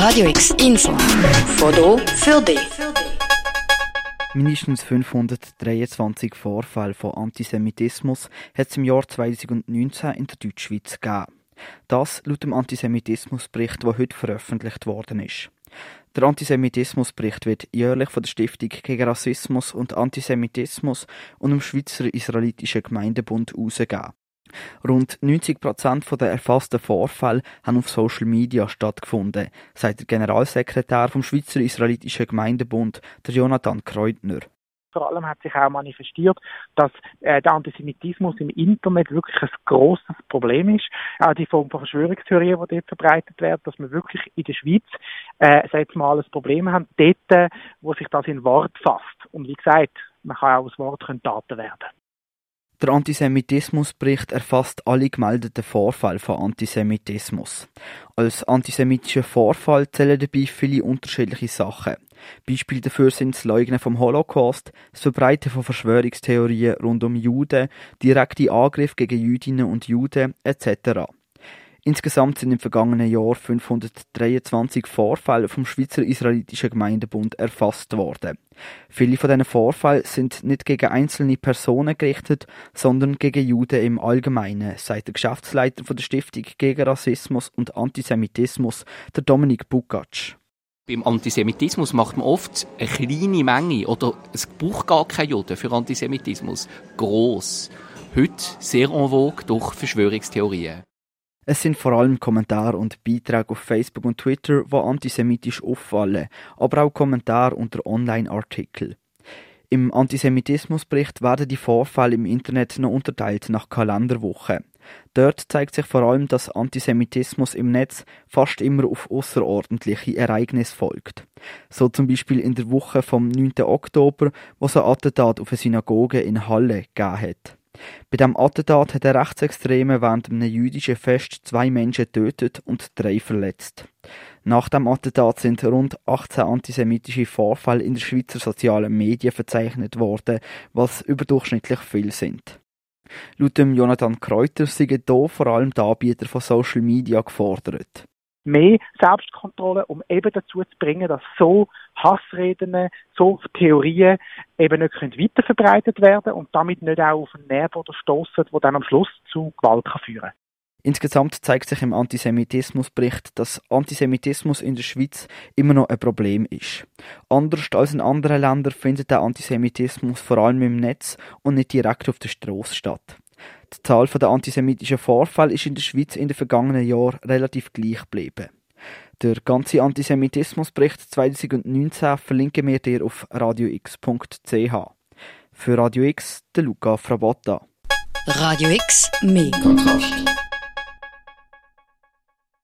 Radio X Info. Foto für dich. Mindestens 523 Vorfälle von Antisemitismus hat es im Jahr 2019 in der Deutschschweiz gegeben. Das laut dem Antisemitismusbericht, der heute veröffentlicht worden ist. Der Antisemitismusbericht wird jährlich von der Stiftung gegen Rassismus und Antisemitismus und dem Schweizer Israelitischen Gemeindebund herausgegeben. Rund 90 Prozent der erfassten Vorfälle haben auf Social Media stattgefunden, sagt der Generalsekretär vom Schweizer Israelitischen Gemeindebund, der Jonathan Kreutner. Vor allem hat sich auch manifestiert, dass äh, der Antisemitismus im Internet wirklich ein grosses Problem ist. Auch die Form von Verschwörungstheorien, die dort verbreitet werden, dass wir wirklich in der Schweiz, äh, seit mal ein Problem haben, dort, wo sich das in Wort fasst. Und wie gesagt, man kann auch aus Wort Taten werden. Der Antisemitismusbericht erfasst alle gemeldeten Vorfälle von Antisemitismus. Als antisemitischer Vorfall zählen dabei viele unterschiedliche Sachen. Beispiele dafür sind das Leugnen vom Holocaust, das Verbreiten von Verschwörungstheorien rund um Juden, direkte Angriffe gegen Jüdinnen und Juden etc. Insgesamt sind im vergangenen Jahr 523 Vorfälle vom Schweizer Israelitischen Gemeindebund erfasst worden. Viele von diesen Vorfällen sind nicht gegen einzelne Personen gerichtet, sondern gegen Juden im Allgemeinen, sagt der Geschäftsleiter von der Stiftung gegen Rassismus und Antisemitismus, der Dominik Bukatsch. Beim Antisemitismus macht man oft eine kleine Menge oder es braucht gar keine Juden für Antisemitismus. Gross. Heute sehr en vogue durch Verschwörungstheorien. Es sind vor allem Kommentare und Beiträge auf Facebook und Twitter, die antisemitisch auffallen, aber auch Kommentare unter Online-Artikeln. Im Antisemitismusbericht werden die Vorfälle im Internet noch unterteilt nach Kalenderwochen. Dort zeigt sich vor allem, dass Antisemitismus im Netz fast immer auf außerordentliche Ereignisse folgt. So zum Beispiel in der Woche vom 9. Oktober, wo es ein Attentat auf eine Synagoge in Halle gegeben hat. Bei dem Attentat hat der Rechtsextreme während einem jüdischen Fest zwei Menschen getötet und drei verletzt. Nach dem Attentat sind rund 18 antisemitische Vorfälle in den Schweizer sozialen Medien verzeichnet worden, was überdurchschnittlich viel sind. Laut dem Jonathan Kreuter sind hier vor allem die Anbieter von Social Media gefordert mehr Selbstkontrolle, um eben dazu zu bringen, dass so Hassreden, so Theorien eben nicht weiter verbreitet werden und damit nicht auch auf einen Nährboden stoßen, der dann am Schluss zu Gewalt kann führen kann. Insgesamt zeigt sich im Antisemitismusbericht, dass Antisemitismus in der Schweiz immer noch ein Problem ist. Anders als in anderen Ländern findet der Antisemitismus vor allem im Netz und nicht direkt auf der Straße statt. Die Zahl der antisemitischen Vorfälle ist in der Schweiz in den vergangenen Jahren relativ gleich geblieben. Der ganze Antisemitismusbericht 2019 verlinken wir dir auf radiox.ch. Für Radio X, der Luca Frabotta. Radio X, mehr Kontrast.